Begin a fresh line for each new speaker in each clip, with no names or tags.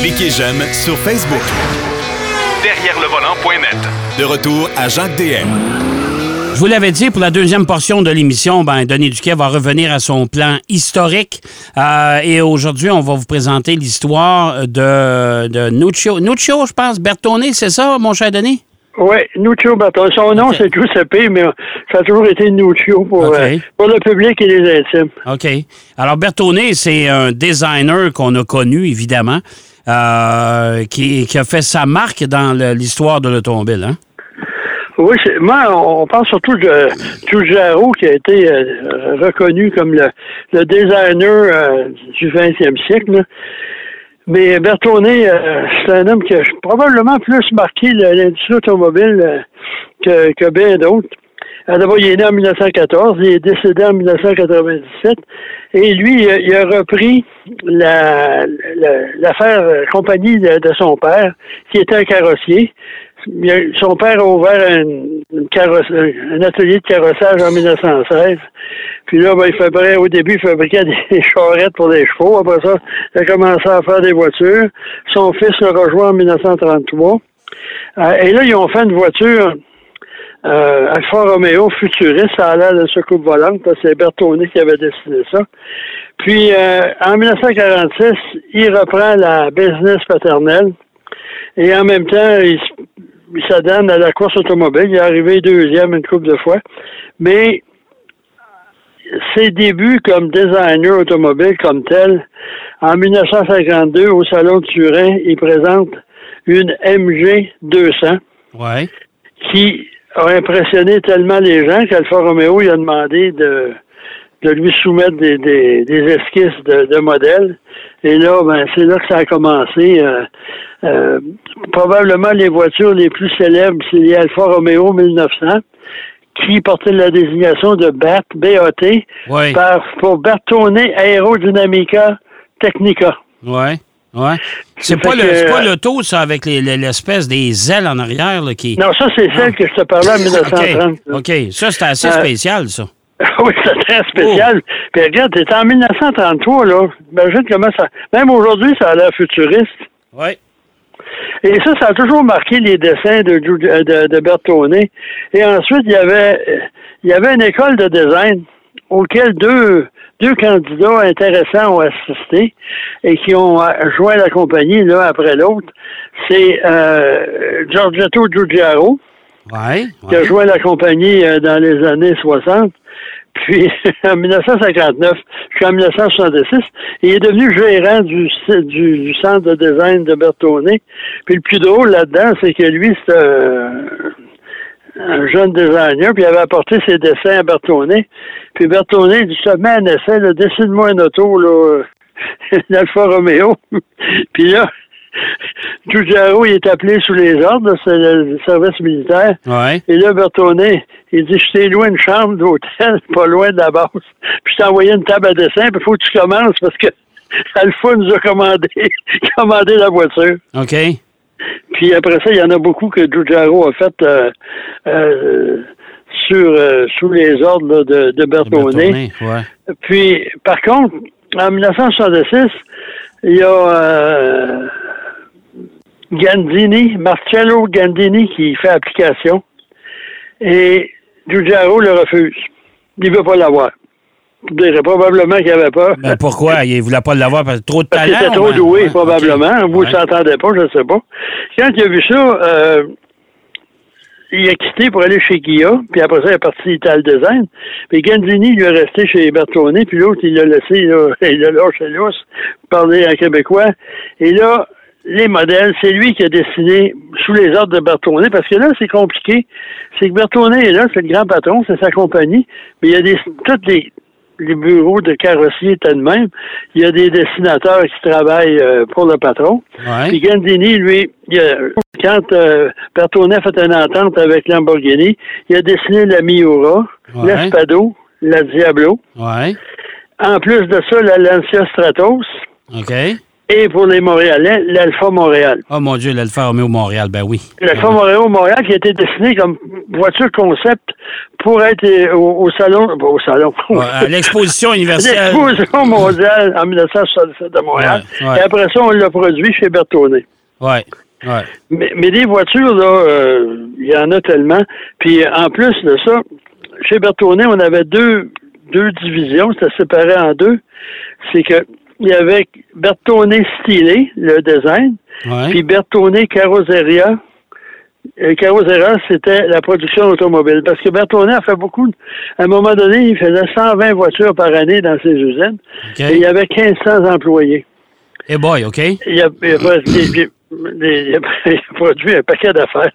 Cliquez j'aime sur Facebook.
Derrière le volant.net.
De retour à Jacques DM.
Je vous l'avais dit, pour la deuxième portion de l'émission, ben, Denis Duquet va revenir à son plan historique. Euh, et aujourd'hui, on va vous présenter l'histoire de, de Nuccio. Nuccio, je pense, Bertone, c'est ça, mon cher Denis?
Oui, Nuccio Bertone. Son nom, c'est Giuseppe, mais ça a toujours été Nuccio pour, euh, pour le public et les intimes.
OK. Alors, Bertone, c'est un designer qu'on a connu, évidemment, euh, qui, qui a fait sa marque dans l'histoire de l'automobile. Hein?
Oui, c'est- moi, on parle surtout de Giugiaro, qui a été euh, reconnu comme le, le designer du 20e siècle. là. Mais Bertone, euh, c'est un homme qui a probablement plus marqué l'industrie automobile euh, que, que bien d'autres. Euh, il est né en 1914, il est décédé en 1997, et lui, il a, repris la- la- l'affaire compagnie de son père, qui était un carrossier. Son père a ouvert un, atelier de carrossage en 1916. Puis là, ben, il fabriquait, au début, il fabriquait des charrettes pour des chevaux. Après ça, il a commencé à faire des voitures. Son fils le rejoint en 1933. Euh, et là, ils ont fait une voiture euh, Alfa Romeo futuriste, a l'air de soucoupe volante, c'est Bertone qui avait décidé ça. Puis, euh, en 1946, il reprend la business paternelle et en même temps, il, s'adonne à la course automobile. Il est arrivé deuxième une couple de fois. Mais ses débuts comme designer automobile comme tel, en 1952, au Salon de Turin, il présente une MG 200
Ouais.
qui a impressionné tellement les gens qu'Alfa Romeo il a demandé de, de lui soumettre des, des, des esquisses de, de modèles. Et là, ben, c'est là que ça a commencé. Euh, euh, probablement les voitures les plus célèbres, c'est les Alfa Romeo 1900, qui portaient la désignation de BAT, BAT,
Ouais.
par, pour Bertone Aerodynamica Technica.
Ouais. Ouais. C'est pas, le, pas l'auto, ça, avec les- les- l'espèce des ailes en arrière là, qui.
Non, ça, c'est celle que je te parlais en 1930.
OK. Ça, c'était assez
Euh,
spécial, ça.
Oui, c'est très spécial.
Oh.
Puis regarde, t'es en 1933, là. Imagine comment ça. Même aujourd'hui, ça a l'air futuriste.
Oui.
Et ça, ça a toujours marqué les dessins de, Giu- de, de Bertone. Et ensuite, il y avait euh, il y avait une école de design auquel deux, deux candidats intéressants ont assisté et qui ont euh, joint la compagnie l'un après l'autre. C'est euh, Giorgetto Giugiaro,
Ouais.
qui a joint la compagnie euh, dans les années 60. Puis, en 1959 jusqu'en 1966, il est devenu gérant du, du, du centre de design de Bertone. Puis le plus drôle là-dedans, c'est que lui, c'est un, un jeune designer, puis il avait apporté ses dessins à Bertone. Puis Bertone, il dit, mets un essai, dessine-moi un auto, là, l'Alfa Romeo. puis là, Giugiaro, il est appelé sous les ordres, c'est le service militaire.
Ouais.
Et là, Bertone, il dit, je t'ai loué une chambre d'hôtel, pas loin de la base. Puis je t'ai envoyé une table à dessin, puis il faut que tu commences parce que Alpha nous a commandé, commandé la voiture.
OK.
Puis après ça, il y en a beaucoup que Giugiaro a fait euh, euh, sur, euh, sous les ordres là, de, de
Ouais.
Puis, par contre, en 1966, il y a euh, Gandini, Marcello Gandini qui fait application. Et Giugiaro le refuse. Il ne veut pas l'avoir. Je dirais probablement qu'il avait peur.
Ben pourquoi? Il voulait pas l'avoir parce que trop de
Parce
talent?
qu'il était trop
ben?
doué, probablement. Vous ne
Ouais.
s'entendez pas, je ne sais pas. Quand il a vu ça, euh, il a quitté pour aller chez Kia, puis après ça, il est parti Ital Design. Puis Gandini, il est resté chez Bertone, puis l'autre, il l'a laissé, là, il l'a lâché lousse, parler en québécois. Et là, les modèles, c'est lui qui a dessiné sous les ordres de Bertone, parce que là, c'est compliqué. C'est que Bertone est là, c'est le grand patron, c'est sa compagnie, mais il y a des, toutes les, les bureaux de carrossiers étaient de même. Il y a des dessinateurs qui travaillent euh, pour le patron.
Ouais.
Puis Gandini, lui, il a- quand euh, Bertone a fait une entente avec Lamborghini, il a dessiné la Miura,
Ouais.
l'Espado, la Diablo.
Ouais.
En plus de ça, la Lancia Stratos.
OK.
Et pour les Montréalais, l'Alfa Montréal.
Oh mon Dieu, l'Alfa Romeo Montréal, ben oui.
L'Alfa Romeo Montréal qui a été dessiné comme voiture concept pour être euh, au, au salon, bon, au salon,
Ouais, à l'exposition universelle.
l'exposition mondiale en 1967 de Montréal.
Ouais, ouais.
Et après ça, on l'a produit chez Bertone.
Ouais, ouais.
Mais, mais des voitures, là, euh, il y en a tellement. Puis en plus de ça, chez Bertone, on avait deux, deux divisions, c'était séparé en deux. C'est que il y avait Bertone stylé, le design,
Ouais.
puis Bertone Carrozzeria. Euh, Carrozzeria, c'était la production automobile. Parce que Bertone a fait beaucoup. À un moment donné, il faisait 120 voitures par année dans ses usines. Et il y avait 1500 employés.
Eh boy, OK.
Il a, produit un paquet d'affaires,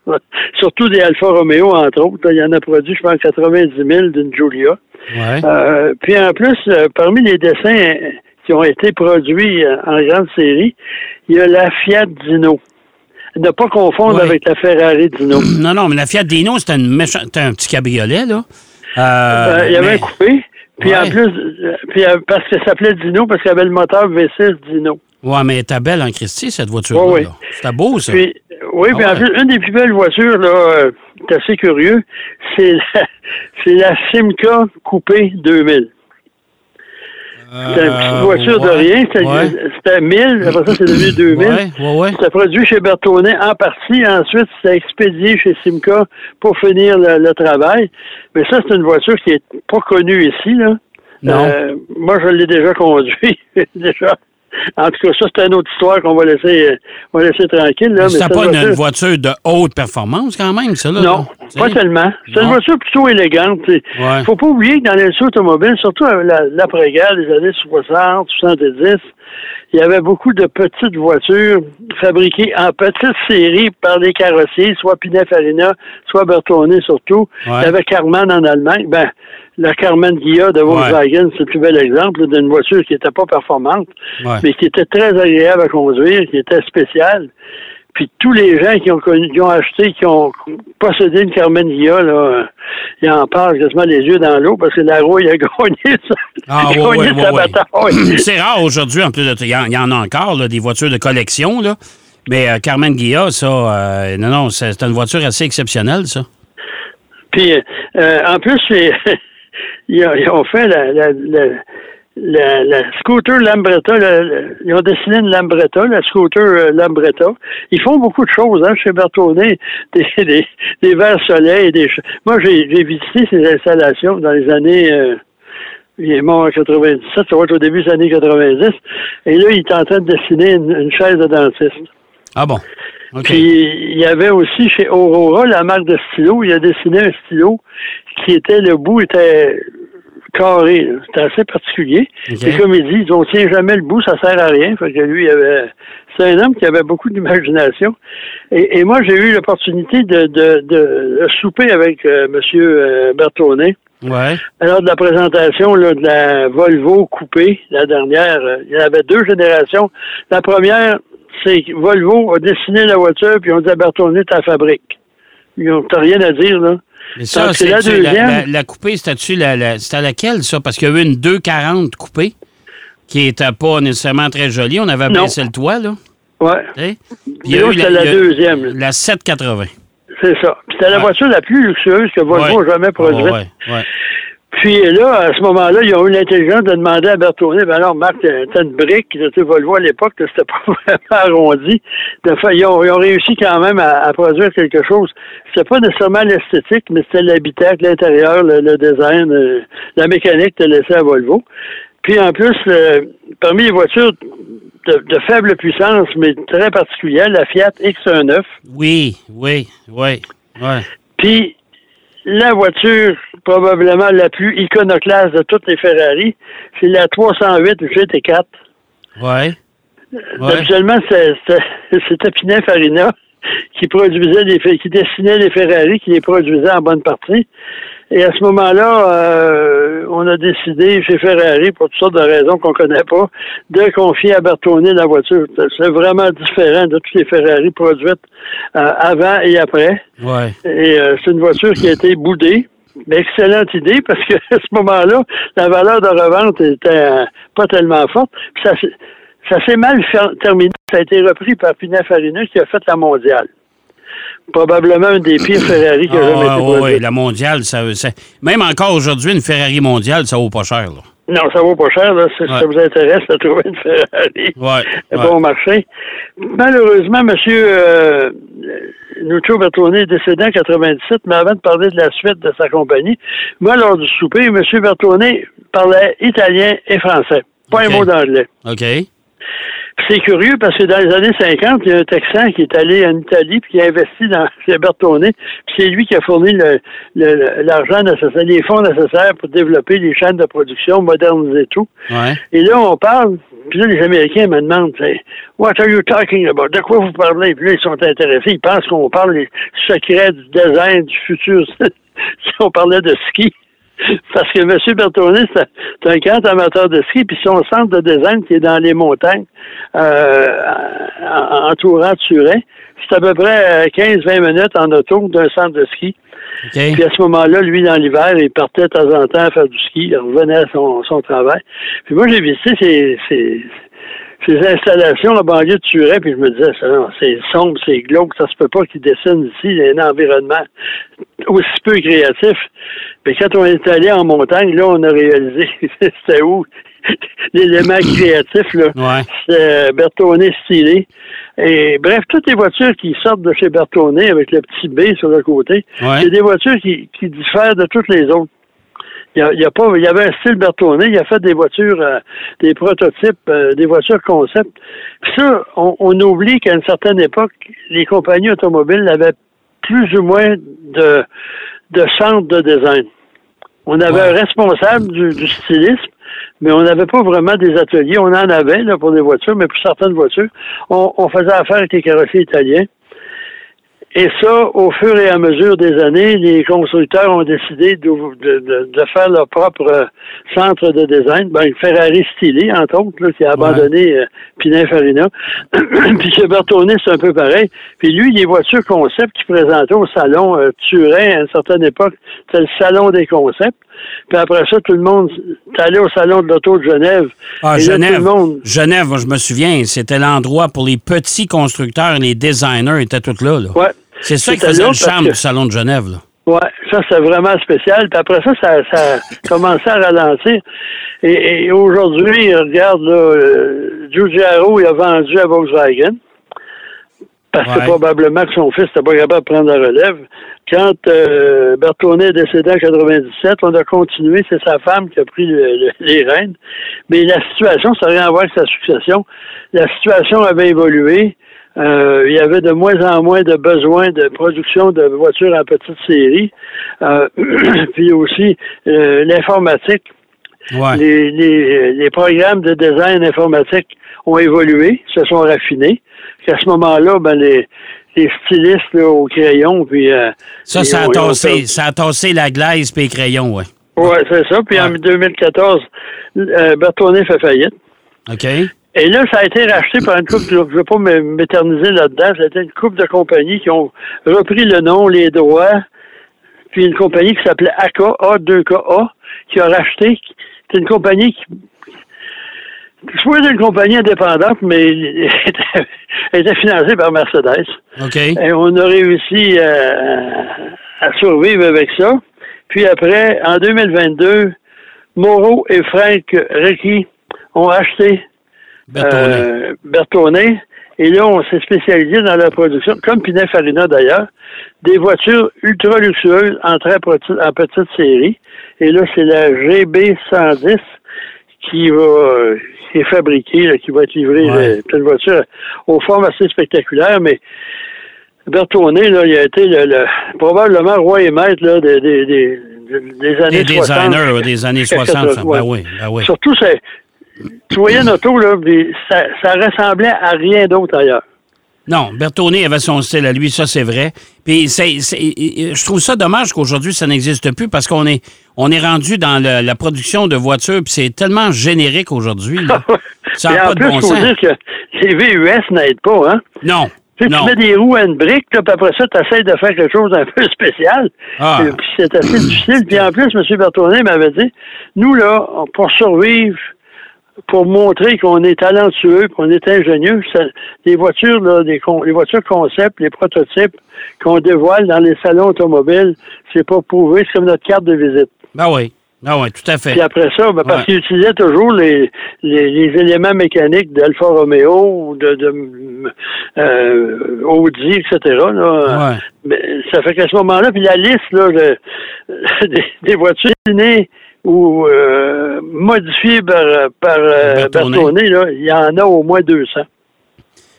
surtout des Alfa Romeo, entre autres. Il y en a produit, je pense, 90 000 d'une Giulia.
Ouais.
Euh, puis en plus, euh, parmi les dessins qui ont été produits euh, en grande série, il y a la Fiat Dino. Ne pas confondre
Ouais.
avec la Ferrari Dino.
Non, non, mais la Fiat Dino, c'était un petit cabriolet, là. Euh,
Euh, il y avait
mais-
un coupé. Puis
Ouais.
en plus, puis, parce que ça s'appelait Dino, parce qu'il y avait le moteur V6 Dino.
Ouais, mais elle était belle en Christie, cette voiture-là.
Ouais.
C'était beau, ça.
Puis, oui, puis
Ah
en plus, une des plus belles voitures, là, euh, c'est assez curieux, c'est la, c'est la Simca Coupé 2000. C'était une petite
Euh,
voiture de rien, c'était
ouais.
c'était 1000, après ça c'est devenu 2000.
Ouais, ouais, ouais.
C'était produit chez Bertone en partie, ensuite c'était expédié chez Simca pour finir le, le travail. Mais ça, c'est une voiture qui est pas connue ici, là.
Non.
Euh, moi, je l'ai déjà conduit, déjà. En tout cas, ça, c'est une autre histoire qu'on va laisser, euh, on va laisser tranquille. Là, mais cette
pas une,
voiture-
de haute performance, quand même, ça, là.
non,
là.
Pas
sais?
tellement. C'est une voiture plutôt élégante. Il
Ouais.
faut pas oublier que dans l'industrie automobile, surtout la- l'après-guerre des années 60, 70, il y avait beaucoup de petites voitures fabriquées en petite série par des carrossiers, soit Pininfarina, soit Bertone surtout.
Ouais.
Il y avait Karmann en Allemagne. Ben, la Karmann Ghia de Volkswagen, c'est le plus bel exemple d'une voiture qui n'était pas performante,
Ouais.
mais qui était très agréable à conduire, qui était spéciale. Puis tous les gens qui ont connu, qui ont acheté, qui ont possédé une Carmen Ghia, là, ils en parlent quasiment les yeux dans l'eau parce que la rouille a gagné sa,
Ah,
a
ouais,
gagné
ouais,
sa
ouais,
bataille.
C'est rare aujourd'hui, en plus de Il y, en- il y en a encore, là, des voitures de collection, là. Mais euh, Carmen Guilla, ça, euh, non, non, c'est une voiture assez exceptionnelle, ça.
Puis euh, en plus, c'est- ils, ont, ils ont fait la, la, la, la, la scooter Lambretta. la- la- ils ont dessiné une Lambretta, la scooter euh, Lambretta. Ils font beaucoup de choses hein, chez Bertone, des, des, des verres soleil. Des, moi, j'ai visité ces installations dans les années... euh, il est mort en 97, ça va être au début des années 90. Et là, il est en train de dessiner une, une chaise de dentiste.
Ah bon?
Puis il y avait aussi chez Aurora la marque de stylo. Il a dessiné un stylo qui était le bout était carré. C'était assez particulier. Et comme il dit, on tient jamais le bout, ça sert à rien. Fait que lui, il avait. C'est un homme qui avait beaucoup d'imagination. Et, et moi, j'ai eu l'opportunité de, de, de souper avec euh, Monsieur euh, Bertonet.
Ouais.
Alors, de la présentation là, de la Volvo coupée, la dernière, euh, il y avait deux générations. La première, c'est que Volvo a dessiné la voiture, puis on dit à Bertone, ta fabrique. Ils n'ont rien à dire, là.
Mais ça,
c'est la deuxième.
la, la coupée, c'était-tu la, la- c'était laquelle, ça? Parce qu'il y a eu une 240 coupée qui n'était pas nécessairement très jolie. On avait
Non.
baissé le toit, là. Sais? Puis
là, c'était la deuxième.
La 780.
C'est ça. C'était la voiture la plus luxueuse que Volvo
Ouais.
a jamais produite.
Ouais.
Puis là, à ce moment-là, ils ont eu l'intelligence de demander à Bertone, ben alors, Marc, t'as une brique, tu Volvo à l'époque, c'était pas vraiment arrondi. De fait, ils, ont, ils ont réussi quand même à, à produire quelque chose. C'était pas nécessairement l'esthétique, mais c'était l'habitacle, l'intérieur, le, le design, euh, la mécanique de laissé à Volvo. Puis en plus, euh, parmi les voitures de, de faible puissance, mais très particulières, la Fiat X19,
Oui, oui, oui, ouais.
puis la voiture probablement la plus iconoclaste de toutes les Ferrari, c'est la 308 GT4.
Ouais. Ouais.
Habituellement, c'était Pininfarina qui produisait qui dessinait les Ferrari, qui les produisait en bonne partie. Et à ce moment-là, euh, on a décidé chez Ferrari, pour toutes sortes de raisons qu'on connaît pas, de confier à Bertone la voiture. C'est vraiment différent de toutes les Ferrari produites euh, avant et après.
Ouais.
Et euh, c'est une voiture qui a été boudée. Mais excellente idée parce que à ce moment-là, la valeur de revente était euh, pas tellement forte. Puis ça, Ça s'est mal terminé. Ça a été repris par Pininfarina qui a fait la mondiale. Probablement un des pires Ferrari qui a
Ah,
jamais été produit.
ouais, la mondiale, ça, ça- même encore aujourd'hui, une Ferrari mondiale, ça vaut pas cher. Là.
Non, ça vaut pas cher. Là. Si
Ouais.
ça vous intéresse de trouver une Ferrari
Ouais,
bon
ouais.
marché. Malheureusement, M. Euh, Nuccio Bertone est décédé en 97, mais avant de parler de la suite de sa compagnie, moi, lors du souper, M. Bertone parlait italien et français. Pas un mot d'anglais.
OK.
C'est curieux parce que dans les années 50, il y a un Texan qui est allé en Italie puis qui a investi dans chez Bertone. Puis c'est lui qui a fourni le- le- l'argent nécessaire, les fonds nécessaires pour développer les chaînes de production, moderniser tout.
Ouais.
Et là, on parle, puis là, les Américains me demandent, What are you talking about? De quoi vous parlez? Puis là, ils sont intéressés. Ils pensent qu'on parle des secrets du design, du futur. si on parlait de ski. Parce que M. Bertone, c'est un grand amateur de ski, puis son centre de design qui est dans les montagnes, euh, en- entourant Turin, c'est à peu près euh, 15-20 minutes en auto d'un centre de ski. Puis à ce moment-là, lui, dans l'hiver, il partait de temps en temps faire du ski, il revenait à son, son travail. Puis moi, j'ai visité ces, ces, ces installations en banlieue de Turin, puis je me disais, c'est sombre, c'est glauque, ça se peut pas qu'il dessine ici il y a un environnement aussi peu créatif. Mais quand on est allé en montagne, là, on a réalisé c'était où? L'élément créatif, là.
Ouais.
C'est Bertone stylé. Et bref, toutes les voitures qui sortent de chez Bertone avec le petit B sur le côté,
Ouais.
c'est des voitures qui, qui diffèrent de toutes les autres. Il y, a, il y a pas, il y avait un style Bertone, il a fait des voitures, euh, des prototypes, euh, des voitures concept. Puis ça, on, on oublie qu'à une certaine époque, les compagnies automobiles avaient plus ou moins de, de centres de design. On avait
Ouais.
un responsable du, du stylisme, mais on n'avait pas vraiment des ateliers. On en avait là, pour des voitures, mais pour certaines voitures, on, on faisait affaire avec les carrossiers italiens. Et ça, au fur et à mesure des années, les constructeurs ont décidé de, de- de- faire leur propre euh, centre de design. Ben, Ferrari stylé, entre autres, là, qui a abandonné euh, Pininfarina. Puis chez Bertone, c'est un peu pareil. Puis lui, les voitures concept qu'il présentait au salon euh, Turin à une certaine époque, c'était le salon des concepts. Puis après ça, tout le monde est allé au salon de l'auto de Genève.
Ah,
Et là,
Genève.
tout le monde,
Genève, moi, je me souviens, c'était l'endroit pour les petits constructeurs, les designers étaient tous là. là.
ouais.
C'est ça qui faisait le charme
que-
du salon de Genève. Là.
Ouais, ça c'est vraiment spécial. Puis après ça, ça, ça a commencé à ralentir. Et, et aujourd'hui, regarde là, euh, Giugiaro, il a vendu à Volkswagen. Parce
Ouais.
que probablement que son fils n'était pas capable de prendre la relève. Quand euh, Bertone est décédé en 97, on a continué, c'est sa femme qui a pris le- le- les rênes. Mais la situation, ça n'a rien à voir avec sa succession. La situation avait évolué. Euh, il y avait de moins en moins de besoins de production de voitures en petite série. Euh, puis aussi euh, l'informatique.
Ouais.
Les, les, les programmes de design informatique ont évolué, se sont raffinés. Qu'à ce moment-là, ben les, les stylistes là, au crayon, puis
Ça, ça a, tassé, ça a tassé la glaise et les crayons, ouais.
Ouais, c'est ça. Puis en
Ouais.
2014, euh, Bertone fait faillite.
OK?
Et là, ça a été racheté par une couple, de, je ne veux pas m'éterniser là-dedans, été une couple de compagnies qui ont repris le nom, les droits, puis une compagnie qui s'appelait AK, A2KA, qui a racheté, c'est une compagnie qui, je pourrais dire une compagnie indépendante, mais elle était, financée par Mercedes.
OK?
Et on a réussi euh, à survivre avec ça. Puis après, en 2022, Moreau et Frank Ricky ont acheté
Bertone.
euh, Bertone. Et là, on s'est spécialisé dans la production, comme Pininfarina d'ailleurs, des voitures ultra luxueuses en très petite, en petite série. Et là, c'est la GB110 qui va euh, qui est fabriquée, là, qui va être livrée.
Ouais.
C'est une voiture aux formes assez spectaculaires, mais Bertone, là, il a été le, le- probablement roi et maître là, des, des, des, des années
Des
60.
designers des années 60. ça.
Ouais.
Ben oui, ben oui.
Surtout, c'est, tu voyais une auto, là, ça, ça ressemblait à rien d'autre ailleurs.
Non, Bertone avait son style à lui, ça c'est vrai. Puis c'est, je trouve ça dommage qu'aujourd'hui ça n'existe plus parce qu'on est, on est rendu dans le- la production de voitures, puis c'est tellement générique aujourd'hui. Ça n'a
en
pas de
plus,
bon
faut
sens.
dire que les VUS n'aident pas, hein.
Non,
Tu, sais, tu mets des roues à une brique, là, puis après ça, tu essaies de faire quelque chose d'un peu spécial.
Ah.
Puis c'est assez difficile. Puis en plus, M. Bertone m'avait dit, nous, là, pour survivre pour montrer qu'on est talentueux, qu'on est ingénieux. Les voitures, là, les, con- les voitures concept, les prototypes qu'on dévoile dans les salons automobiles, c'est pas prouvé, c'est comme notre carte de visite.
Ben oui. Ah oui, tout à fait.
Puis après ça, ben, parce
Ouais.
qu'ils utilisaient toujours les, les, les éléments mécaniques d'Alfa Romeo, de, de euh, Audi, etc. Là.
Ouais.
Mais ça fait qu'à ce moment-là, puis la liste là, de- des, des voitures dessinées ou euh, par, par euh,
Bertone.
Bertone, là, il y en a au moins 200.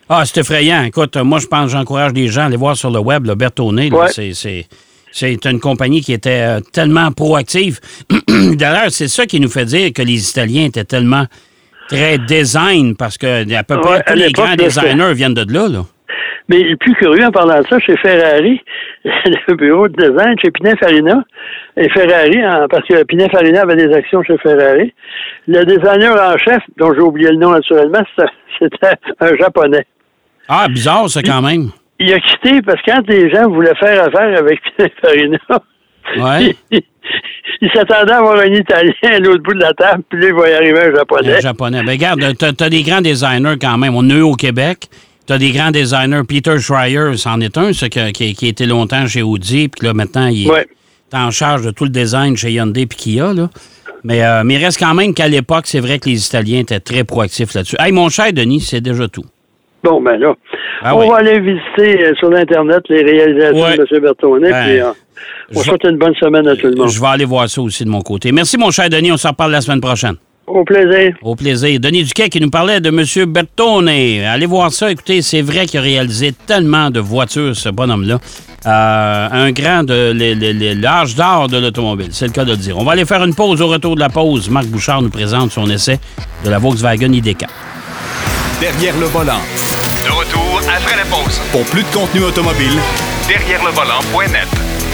Ah, c'est effrayant. Écoute, moi, je pense, j'encourage les gens à aller voir sur le web, le
Ouais.
c'est, c'est, c'est une compagnie qui était euh, tellement proactive. D'ailleurs, c'est ça qui nous fait dire que les Italiens étaient tellement très design, parce que à peu près
Ouais,
tous les grands designers viennent de là. là.
Mais le plus curieux en parlant de ça, chez Ferrari, le bureau de design chez Pininfarina, et Ferrari, parce que Pininfarina avait des actions chez Ferrari, le designer en chef, dont j'ai oublié le nom naturellement, c'était- un japonais.
Ah, bizarre, ça, quand même.
Il a quitté parce que quand les gens voulaient faire affaire avec Pininfarina,
Ouais.
il, il s'attendait à avoir un Italien à l'autre bout de la table, puis là, il va y arriver un japonais.
Un japonais. Ben, regarde, t'as, t'as des grands designers quand même. On a eu au Québec. T'as des grands designers. Peter Schreier, c'en est un, ça, qui, qui, qui était longtemps chez Audi, puis là, maintenant, il est en charge de tout le design chez Hyundai puis Kia, là. Mais, euh, mais il reste quand même qu'à l'époque, c'est vrai que les Italiens étaient très proactifs là-dessus. Hey, mon cher Denis, c'est déjà tout.
Bon, ben là,
Ah
on
oui.
va aller visiter euh, sur l'Internet les réalisations
Ouais.
de M. Bertonnet,
Ben,
puis euh, on souhaite une bonne semaine à tout le monde.
Je vais aller voir ça aussi de mon côté. Merci, mon cher Denis. On s'en reparle la semaine prochaine.
Au plaisir.
Au plaisir. Denis Duquet qui nous parlait de M. Bertone. Allez voir ça. Écoutez, c'est vrai qu'il a réalisé tellement de voitures, ce bonhomme-là. Euh, un grand de l'âge d'or de l'automobile, c'est le cas de le dire. On va aller faire une pause. Au retour de la pause, Marc Bouchard nous présente son essai de la Volkswagen ID4.
Derrière le volant.
De retour après la pause.
Pour plus de contenu automobile,
Derrière le volant.net.